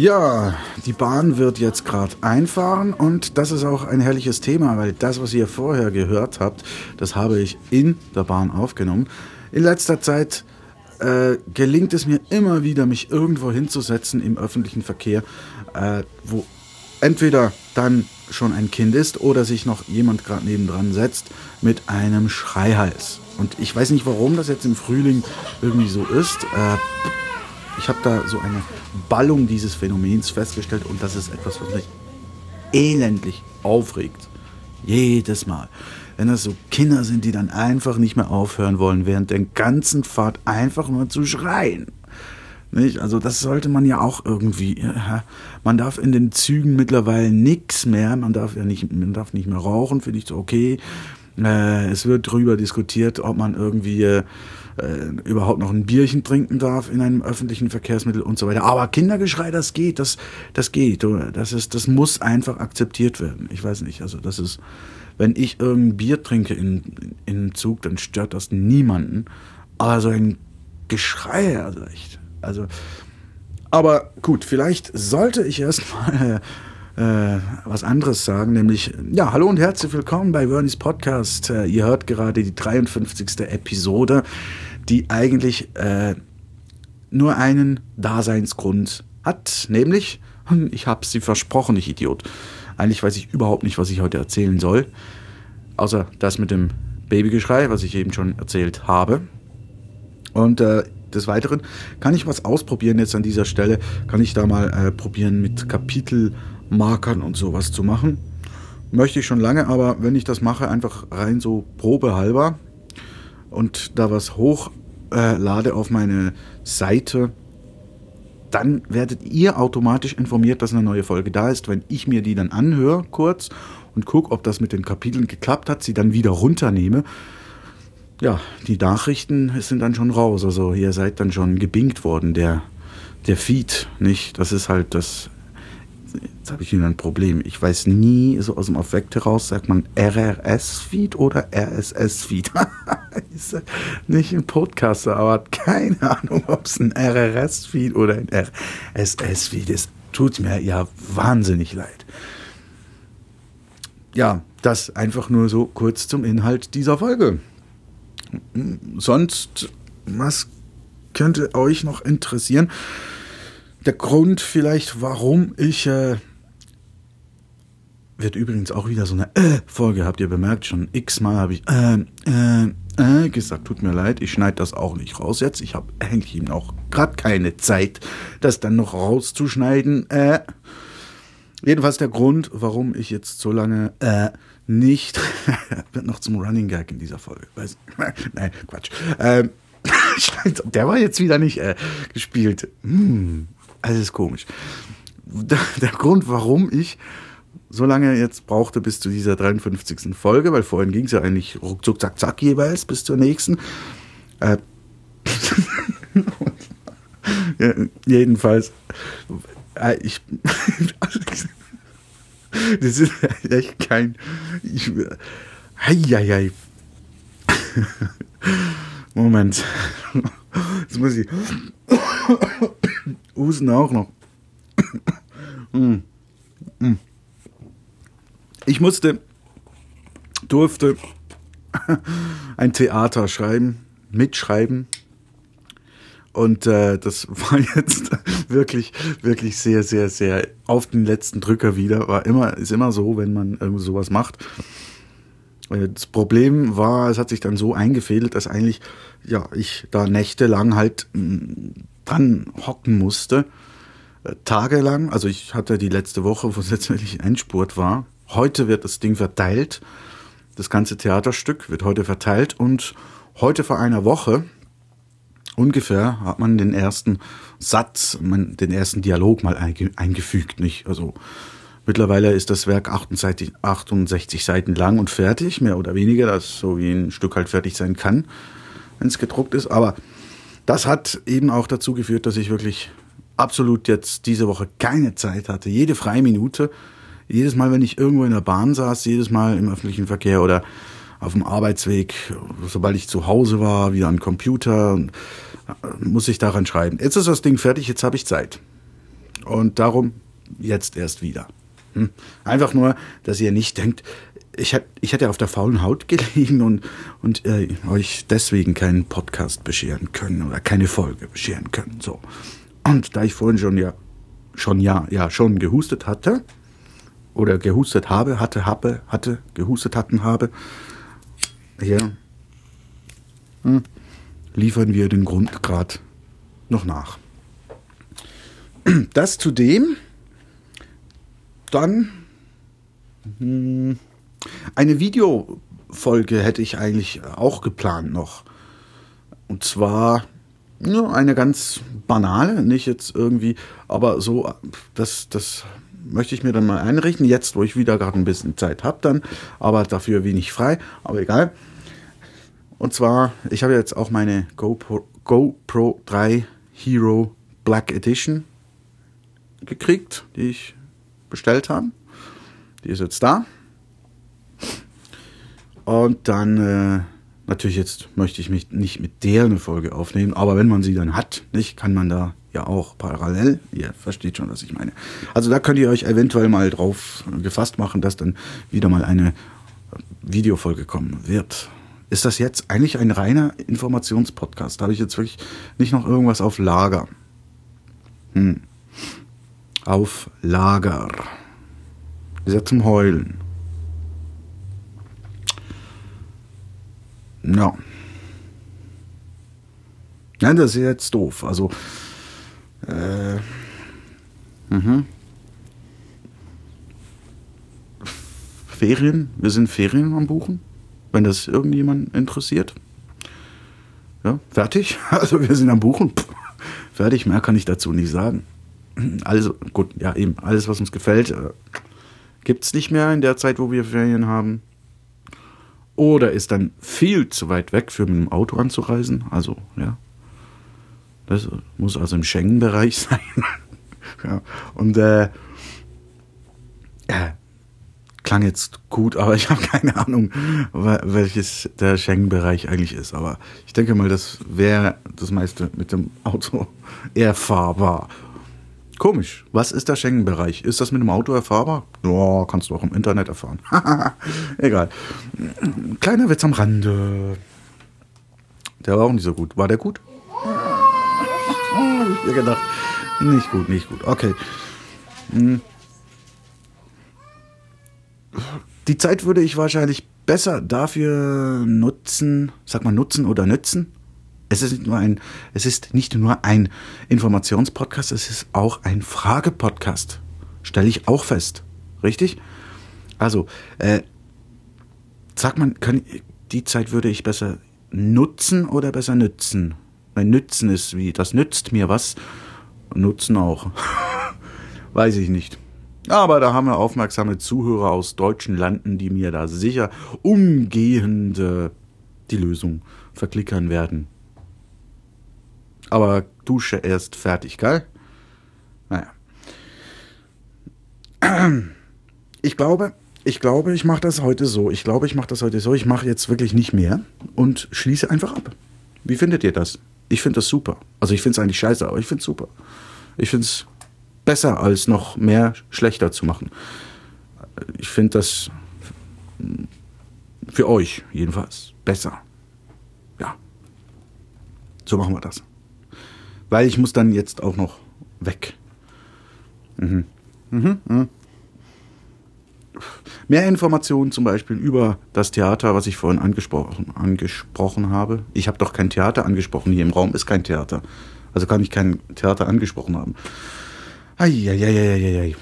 Ja, die Bahn wird jetzt gerade einfahren und das ist auch ein herrliches Thema, weil das, was ihr vorher gehört habt, das habe ich in der Bahn aufgenommen. In letzter Zeit äh, gelingt es mir immer wieder, mich irgendwo hinzusetzen im öffentlichen Verkehr, äh, wo entweder dann schon ein Kind ist oder sich noch jemand gerade nebendran setzt mit einem Schreihals. Und ich weiß nicht, warum das jetzt im Frühling irgendwie so ist. Äh, ich habe da so eine Ballung dieses Phänomens festgestellt und das ist etwas, was mich elendlich aufregt. Jedes Mal. Wenn das so Kinder sind, die dann einfach nicht mehr aufhören wollen, während der ganzen Fahrt einfach nur zu schreien. Nicht? Also das sollte man ja auch irgendwie. Man darf in den Zügen mittlerweile nichts mehr. Man darf ja nicht, man darf nicht mehr rauchen, finde ich so okay. Äh, es wird darüber diskutiert, ob man irgendwie äh, äh, überhaupt noch ein Bierchen trinken darf in einem öffentlichen Verkehrsmittel und so weiter. Aber Kindergeschrei, das geht, das, das geht. Das, ist, das muss einfach akzeptiert werden. Ich weiß nicht, also das ist, wenn ich irgendein Bier trinke in, in einem Zug, dann stört das niemanden. Aber so ein Geschrei, also echt. Also, aber gut, vielleicht sollte ich erstmal äh, was anderes sagen, nämlich, ja, hallo und herzlich willkommen bei Vernies Podcast. Äh, ihr hört gerade die 53. Episode die eigentlich äh, nur einen Daseinsgrund hat, nämlich, ich habe sie versprochen, ich Idiot. Eigentlich weiß ich überhaupt nicht, was ich heute erzählen soll, außer das mit dem Babygeschrei, was ich eben schon erzählt habe. Und äh, des Weiteren kann ich was ausprobieren jetzt an dieser Stelle, kann ich da mal äh, probieren mit Kapitelmarkern und sowas zu machen. Möchte ich schon lange, aber wenn ich das mache, einfach rein so probehalber und da was hoch äh, auf meine Seite, dann werdet ihr automatisch informiert, dass eine neue Folge da ist. Wenn ich mir die dann anhöre kurz und gucke, ob das mit den Kapiteln geklappt hat, sie dann wieder runternehme, ja, die Nachrichten sind dann schon raus. Also ihr seid dann schon gebingt worden, der, der Feed, nicht? Das ist halt das jetzt habe ich wieder ein Problem. Ich weiß nie, so aus dem Affekt heraus, sagt man RRS-Feed oder RSS-Feed. nicht ein Podcaster, aber keine Ahnung, ob es ein RRS-Feed oder ein RSS-Feed ist. Tut mir ja wahnsinnig leid. Ja, das einfach nur so kurz zum Inhalt dieser Folge. Sonst, was könnte euch noch interessieren? Der Grund vielleicht, warum ich äh, wird übrigens auch wieder so eine äh, Folge, habt ihr bemerkt, schon x-mal habe ich äh, äh, äh, gesagt, tut mir leid, ich schneide das auch nicht raus jetzt. Ich habe eigentlich eben auch gerade keine Zeit, das dann noch rauszuschneiden. Äh. Jedenfalls der Grund, warum ich jetzt so lange äh, nicht, wird noch zum Running Gag in dieser Folge. Weiß, nein, Quatsch. Ähm, der war jetzt wieder nicht äh, gespielt. Hm, alles komisch. Der, Grund, warum ich so lange jetzt brauchte bis zu dieser 53. Folge, weil vorhin ging es ja eigentlich ruckzuck, zack, zack jeweils bis zur nächsten. Äh, ja, jedenfalls, äh, ich, das ist echt kein, ich, hei. Moment, jetzt muss ich Husten auch noch. Hm. Hm. Ich musste, durfte ein Theater schreiben, mitschreiben. Und äh, das war jetzt wirklich, wirklich sehr, sehr, sehr auf den letzten Drücker wieder. War immer, ist immer so, wenn man irgendwie sowas macht. Äh, das Problem war, es hat sich dann so eingefädelt, dass eigentlich, ja, ich da nächtelang halt hm, dran hocken musste. Äh, tagelang, also ich hatte die letzte Woche, wo es letztendlich Endspurt war. Heute wird das Ding verteilt. Das ganze Theaterstück wird heute verteilt und heute vor einer Woche ungefähr hat man den ersten Satz, den ersten Dialog mal eingefügt, nicht? Also mittlerweile ist das Werk 68, 68 Seiten lang und fertig, mehr oder weniger, das so wie ein Stück halt fertig sein kann, wenn es gedruckt ist. Aber das hat eben auch dazu geführt, dass ich wirklich absolut jetzt diese Woche keine Zeit hatte. Jede freie Minute, jedes Mal, wenn ich irgendwo in der Bahn saß, jedes Mal im öffentlichen Verkehr oder auf dem Arbeitsweg, sobald ich zu Hause war, wieder am Computer, muss ich daran schreiben. Jetzt ist das Ding fertig, jetzt habe ich Zeit. Und darum jetzt erst wieder. Hm. Einfach nur, dass ihr nicht denkt, ich, ich hätte auf der faulen Haut gelegen und, und äh, euch deswegen keinen Podcast bescheren können oder keine Folge bescheren können. So. Und da ich vorhin schon ja, schon ja, ja, schon gehustet hatte, oder gehustet habe, hatte, habe, hatte, gehustet hatten, habe, hier hm, liefern wir den Grundgrad noch nach. Das zudem, dann hm, eine Videofolge hätte ich eigentlich auch geplant noch. Und zwar ja, eine ganz banale, nicht jetzt irgendwie, aber so, das, das möchte ich mir dann mal einrichten, jetzt wo ich wieder gerade ein bisschen Zeit habe dann, aber dafür wenig frei, aber egal. Und zwar, ich habe jetzt auch meine GoPro, GoPro 3 Hero Black Edition gekriegt, die ich bestellt habe. Die ist jetzt da. Und dann, äh, natürlich jetzt möchte ich mich nicht mit der eine Folge aufnehmen, aber wenn man sie dann hat, nicht, kann man da ja auch parallel, ihr versteht schon, was ich meine. Also da könnt ihr euch eventuell mal drauf gefasst machen, dass dann wieder mal eine Videofolge kommen wird. Ist das jetzt eigentlich ein reiner Informationspodcast? Da habe ich jetzt wirklich nicht noch irgendwas auf Lager. Hm. Auf Lager. Ist ja zum Heulen. Ja. Ja, das ist jetzt doof. Also, äh, mhm. Ferien, wir sind Ferien am Buchen, wenn das irgendjemand interessiert. Ja, fertig. Also wir sind am Buchen. Pff, fertig, mehr kann ich dazu nicht sagen. Also, gut, ja, eben, alles, was uns gefällt, äh, gibt es nicht mehr in der Zeit, wo wir Ferien haben oder ist dann viel zu weit weg für mit dem Auto anzureisen. Also, ja. Das muss also im Schengen-Bereich sein. ja. Und äh, ja, klang jetzt gut, aber ich habe keine Ahnung, welches der Schengen-Bereich eigentlich ist. Aber ich denke mal, das wäre das meiste mit dem Auto erfahrbar. Komisch. Was ist der Schengen-Bereich? Ist das mit dem Auto erfahrbar? Ja, kannst du auch im Internet erfahren. Egal. Kleiner Witz am Rande. Der war auch nicht so gut. War der gut? Hab ich mir gedacht. Nicht gut, nicht gut. Okay. Hm. Die Zeit würde ich wahrscheinlich besser dafür nutzen, sag mal nutzen oder nützen, es ist nicht nur ein, es ist nicht nur ein Informationspodcast, es ist auch ein Fragepodcast. Stelle ich auch fest. Richtig? Also, äh, sagt man, kann, die Zeit würde ich besser nutzen oder besser nützen? Weil nützen ist wie, das nützt mir was. Nutzen auch. Weiß ich nicht. Aber da haben wir aufmerksame Zuhörer aus deutschen Landen, die mir da sicher umgehend äh, die Lösung verklickern werden. Aber Dusche erst fertig, gell? Naja. Ich glaube, ich glaube, ich mache das heute so. Ich glaube, ich mache das heute so. Ich mache jetzt wirklich nicht mehr und schließe einfach ab. Wie findet ihr das? Ich finde das super. Also ich finde es eigentlich scheiße, aber ich finde es super. Ich finde es besser, als noch mehr schlechter zu machen. Ich finde das für euch jedenfalls besser. Ja. So machen wir das weil ich muss dann jetzt auch noch weg. Mhm. Mhm. Mhm. Mehr Informationen zum Beispiel über das Theater, was ich vorhin angesprochen, angesprochen habe. Ich habe doch kein Theater angesprochen. Hier im Raum ist kein Theater. Also kann ich kein Theater angesprochen haben. Eieieiei.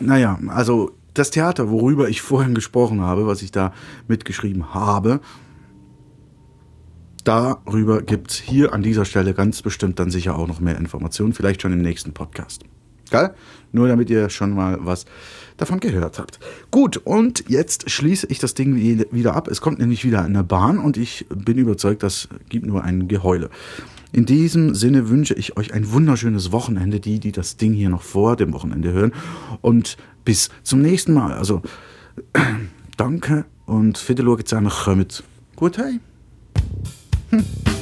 Naja, also das Theater, worüber ich vorhin gesprochen habe, was ich da mitgeschrieben habe, darüber gibt es hier an dieser Stelle ganz bestimmt dann sicher auch noch mehr Informationen, vielleicht schon im nächsten Podcast. Geil? Nur damit ihr schon mal was davon gehört habt. Gut, und jetzt schließe ich das Ding wieder ab. Es kommt nämlich wieder eine Bahn und ich bin überzeugt, das gibt nur ein Geheule. In diesem Sinne wünsche ich euch ein wunderschönes Wochenende, die, die das Ding hier noch vor dem Wochenende hören. Und bis zum nächsten Mal. Also, danke und Fidelor zusammen kommt. Gut, hey. Hmm.